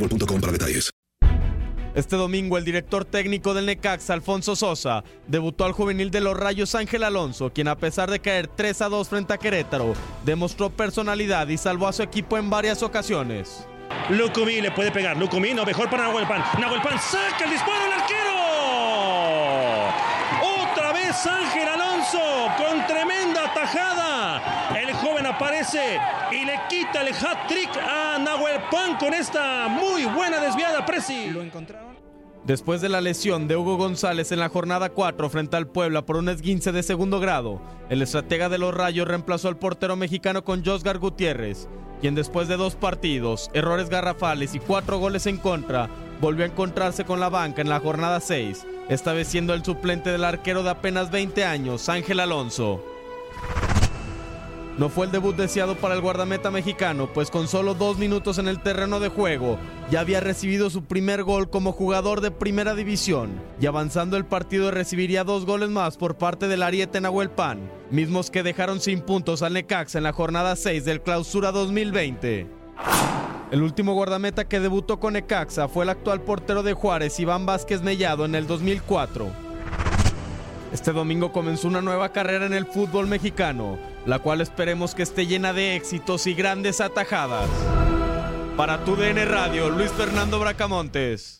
boostmobile.com para detalles. Este domingo el director técnico del Necaxa, Alfonso Sosa, debutó al juvenil de los Rayos Ángel Alonso, quien a pesar de caer 3 a 2 frente a Querétaro, demostró personalidad y salvó a su equipo en varias ocasiones. Lucumí le puede pegar. Lucumí no, mejor para Nahuel Pan. Nahuel Pan saca el disparo al arquero. Otra vez Ángel Alonso con tremenda tajada. El joven aparece y le quita el hat trick a Nahuel Pan con esta muy buena desviada Presi. Lo encontraron. Después de la lesión de Hugo González en la jornada 4 frente al Puebla por un esguince de segundo grado, el estratega de los Rayos reemplazó al portero mexicano con Josgar Gutiérrez, quien después de dos partidos, errores garrafales y cuatro goles en contra, volvió a encontrarse con la banca en la jornada 6, esta vez siendo el suplente del arquero de apenas 20 años, Ángel Alonso. No fue el debut deseado para el guardameta mexicano, pues con solo dos minutos en el terreno de juego ya había recibido su primer gol como jugador de primera división y avanzando el partido recibiría dos goles más por parte del Ariete Nahuel Pan, mismos que dejaron sin puntos al Necaxa en la jornada 6 del Clausura 2020. El último guardameta que debutó con Necaxa fue el actual portero de Juárez, Iván Vázquez Mellado, en el 2004. Este domingo comenzó una nueva carrera en el fútbol mexicano, la cual esperemos que esté llena de éxitos y grandes atajadas. Para tu DN Radio, Luis Fernando Bracamontes.